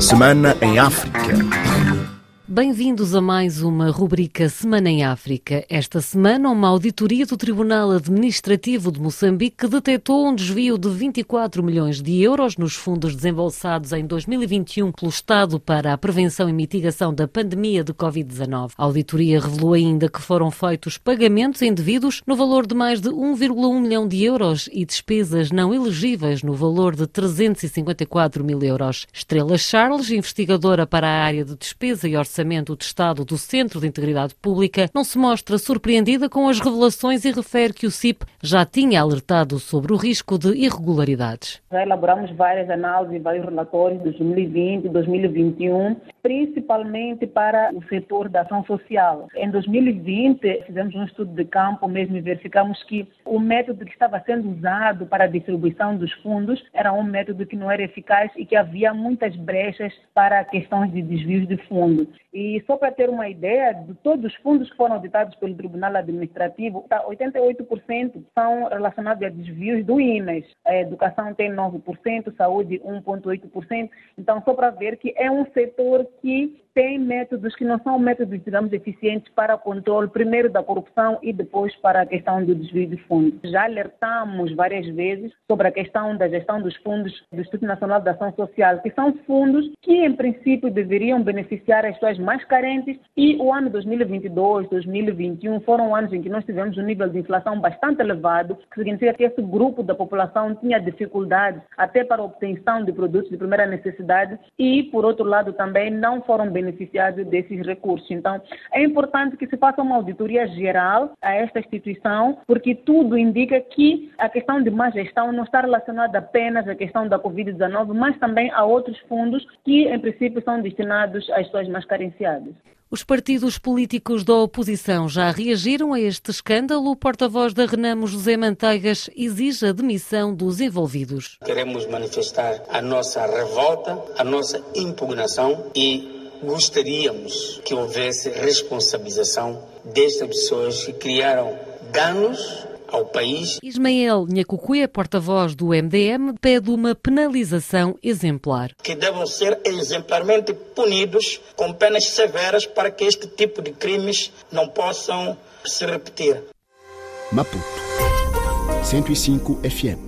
Semana em África. Bem-vindos a mais uma rubrica Semana em África. Esta semana, uma auditoria do Tribunal Administrativo de Moçambique detectou um desvio de 24 milhões de euros nos fundos desembolsados em 2021 pelo Estado para a prevenção e mitigação da pandemia de Covid-19. A auditoria revelou ainda que foram feitos pagamentos indevidos no valor de mais de 1,1 milhão de euros e despesas não elegíveis no valor de 354 mil euros. Estrela Charles, investigadora para a área de despesa e orçamento Orçamento de Estado do Centro de Integridade Pública não se mostra surpreendida com as revelações e refere que o CIP já tinha alertado sobre o risco de irregularidades. Já elaboramos várias análises e vários relatórios de 2020 e 2021, principalmente para o setor da ação social. Em 2020, fizemos um estudo de campo mesmo e verificamos que o método que estava sendo usado para a distribuição dos fundos era um método que não era eficaz e que havia muitas brechas para questões de desvios de fundos. E só para ter uma ideia, de todos os fundos que foram auditados pelo Tribunal Administrativo, 88% tá, são relacionados a desvios do INES. A educação tem 9%, saúde 1,8%. Então, só para ver que é um setor que tem métodos que não são métodos, digamos, eficientes para o controle, primeiro da corrupção e depois para a questão do desvio de fundos. Já alertamos várias vezes sobre a questão da gestão dos fundos do Instituto Nacional de Ação Social, que são fundos que, em princípio, deveriam beneficiar as pessoas mais carentes e o ano 2022, 2021 foram anos em que nós tivemos um nível de inflação bastante elevado, que significa que esse grupo da população tinha dificuldades até para a obtenção de produtos de primeira necessidade e, por outro lado, também não foram beneficiados beneficiados desses recursos. Então, é importante que se faça uma auditoria geral a esta instituição, porque tudo indica que a questão de má gestão não está relacionada apenas à questão da Covid-19, mas também a outros fundos que, em princípio, são destinados às pessoas mais carenciadas. Os partidos políticos da oposição já reagiram a este escândalo. O porta-voz da Renamo, José Manteigas, exige a demissão dos envolvidos. Queremos manifestar a nossa revolta, a nossa impugnação e gostaríamos que houvesse responsabilização destas pessoas que criaram danos ao país. Ismael Nhacucuia, porta-voz do MDM, pede uma penalização exemplar. Que devem ser exemplarmente punidos com penas severas para que este tipo de crimes não possam se repetir. Maputo 105 FM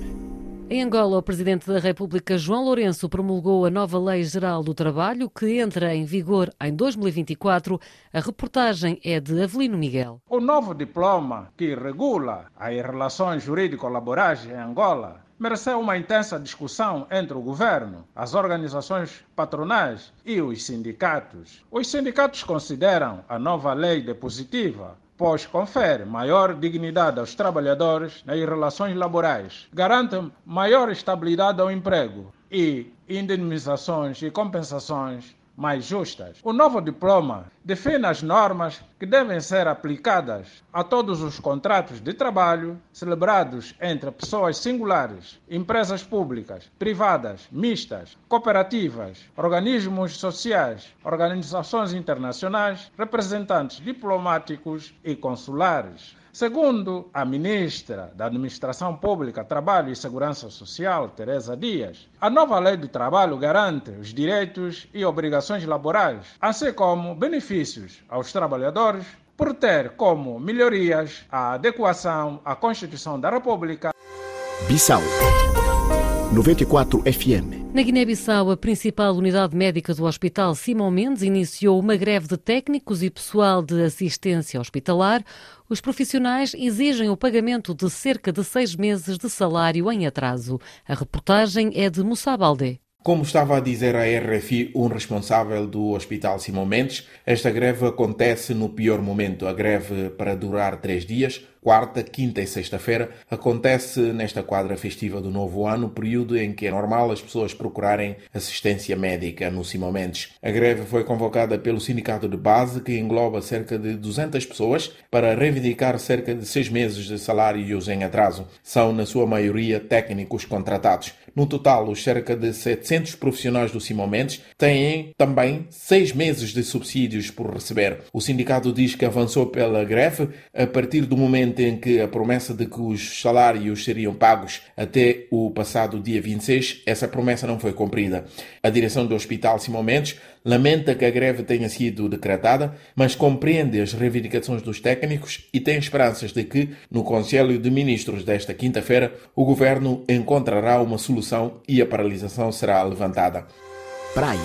em Angola, o Presidente da República, João Lourenço, promulgou a nova Lei Geral do Trabalho, que entra em vigor em 2024. A reportagem é de Avelino Miguel. O novo diploma, que regula as relações jurídico-laborais em Angola, mereceu uma intensa discussão entre o governo, as organizações patronais e os sindicatos. Os sindicatos consideram a nova lei positiva pois confere maior dignidade aos trabalhadores nas relações laborais, garante maior estabilidade ao emprego e indenizações e compensações mais justas. O novo diploma define as normas que devem ser aplicadas a todos os contratos de trabalho celebrados entre pessoas singulares, empresas públicas, privadas, mistas, cooperativas, organismos sociais, organizações internacionais, representantes diplomáticos e consulares. Segundo a ministra da Administração Pública, Trabalho e Segurança Social, Teresa Dias, a nova lei do trabalho garante os direitos e obrigações laborais, assim como benefícios aos trabalhadores, por ter como melhorias a adequação à Constituição da República. Bissau 94 FM na Guiné-Bissau, a principal unidade médica do Hospital Simão Mendes iniciou uma greve de técnicos e pessoal de assistência hospitalar. Os profissionais exigem o pagamento de cerca de seis meses de salário em atraso. A reportagem é de Moussa Baldé. Como estava a dizer a RFI um responsável do Hospital Simão Mendes, esta greve acontece no pior momento. A greve para durar três dias, quarta, quinta e sexta-feira, acontece nesta quadra festiva do novo ano, período em que é normal as pessoas procurarem assistência médica no Simão Mendes. A greve foi convocada pelo sindicato de base, que engloba cerca de 200 pessoas, para reivindicar cerca de seis meses de salários em atraso. São, na sua maioria, técnicos contratados. No total, os cerca de 700 profissionais do Simão Mendes têm também seis meses de subsídios por receber. O sindicato diz que avançou pela greve a partir do momento momento em que a promessa de que os salários seriam pagos até o passado dia 26, essa promessa não foi cumprida. A direção do Hospital Simão Mendes lamenta que a greve tenha sido decretada, mas compreende as reivindicações dos técnicos e tem esperanças de que, no Conselho de Ministros desta quinta-feira, o governo encontrará uma solução e a paralisação será levantada. Praia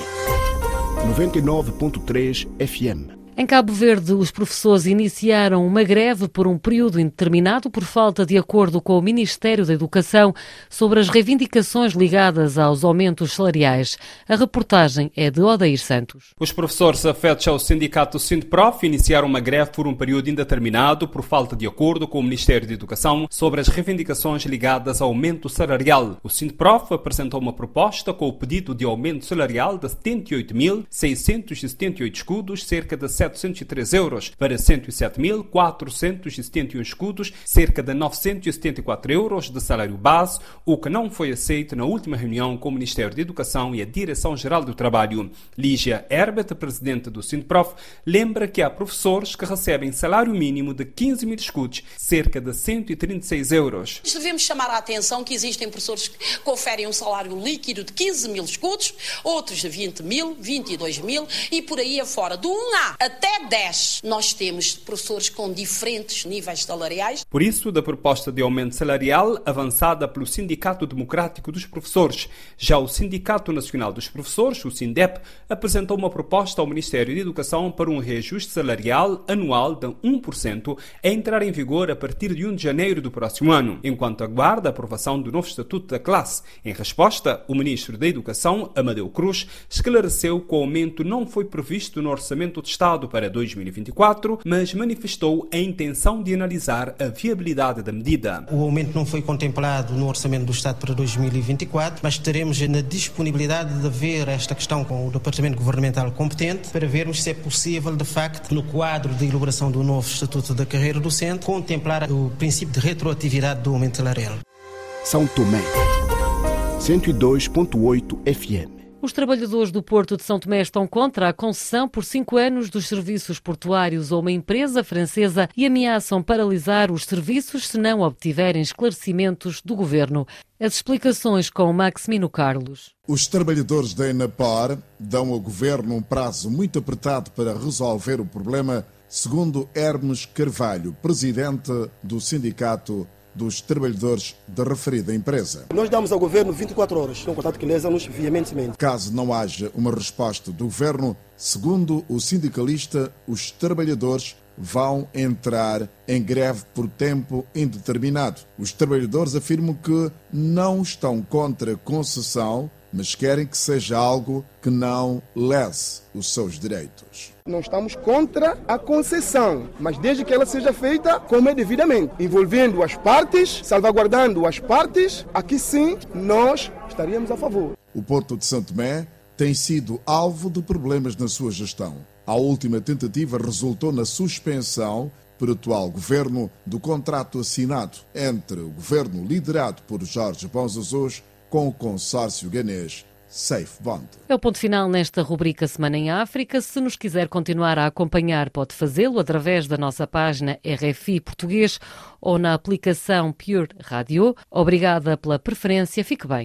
99.3 FM em Cabo Verde, os professores iniciaram uma greve por um período indeterminado por falta de acordo com o Ministério da Educação sobre as reivindicações ligadas aos aumentos salariais. A reportagem é de Odair Santos. Os professores afetos ao sindicato Sindprof iniciaram uma greve por um período indeterminado por falta de acordo com o Ministério da Educação sobre as reivindicações ligadas ao aumento salarial. O Sindprof apresentou uma proposta com o pedido de aumento salarial de 78.678 escudos, cerca de 703 euros para 107.471 escudos, cerca de 974 euros de salário base, o que não foi aceito na última reunião com o Ministério da Educação e a Direção-Geral do Trabalho. Lígia Herbert, presidente do Sindprof, lembra que há professores que recebem salário mínimo de 15 mil escudos, cerca de 136 euros. Devemos chamar a atenção que existem professores que conferem um salário líquido de 15 mil escudos, outros de 20 mil, 22 mil e por aí afora. Do 1A até 10 nós temos professores com diferentes níveis salariais. Por isso, da proposta de aumento salarial avançada pelo Sindicato Democrático dos Professores, já o Sindicato Nacional dos Professores, o SINDEP, apresentou uma proposta ao Ministério da Educação para um reajuste salarial anual de 1% a entrar em vigor a partir de 1 de janeiro do próximo ano, enquanto aguarda a aprovação do novo Estatuto da Classe. Em resposta, o Ministro da Educação, Amadeu Cruz, esclareceu que o aumento não foi previsto no Orçamento de Estado para 2024, mas manifestou a intenção de analisar a viabilidade da medida. O aumento não foi contemplado no Orçamento do Estado para 2024, mas teremos na disponibilidade de ver esta questão com o Departamento Governamental competente para vermos se é possível, de facto, no quadro de elaboração do novo Estatuto da Carreira Docente, contemplar o princípio de retroatividade do aumento salarial. São Tomé, 102.8 FM. Os trabalhadores do Porto de São Tomé estão contra a concessão por cinco anos dos serviços portuários a uma empresa francesa e ameaçam paralisar os serviços se não obtiverem esclarecimentos do governo. As explicações com Maximino Carlos. Os trabalhadores da Enapar dão ao governo um prazo muito apertado para resolver o problema, segundo Hermes Carvalho, presidente do sindicato dos trabalhadores da referida empresa. Nós damos ao governo 24 horas, um contato que lesa-nos veementemente. Caso não haja uma resposta do governo, segundo o sindicalista, os trabalhadores vão entrar em greve por tempo indeterminado. Os trabalhadores afirmam que não estão contra a concessão, mas querem que seja algo que não lese os seus direitos. Não estamos contra a concessão, mas desde que ela seja feita como é devidamente, envolvendo as partes, salvaguardando as partes, aqui sim nós estaríamos a favor. O Porto de Santo Tomé tem sido alvo de problemas na sua gestão. A última tentativa resultou na suspensão por atual governo do contrato assinado entre o governo liderado por Jorge Bons Azuis com o consórcio ganês Safe Bond. É o ponto final nesta rubrica Semana em África. Se nos quiser continuar a acompanhar, pode fazê-lo através da nossa página RFI Português ou na aplicação Pure Radio. Obrigada pela preferência. Fique bem.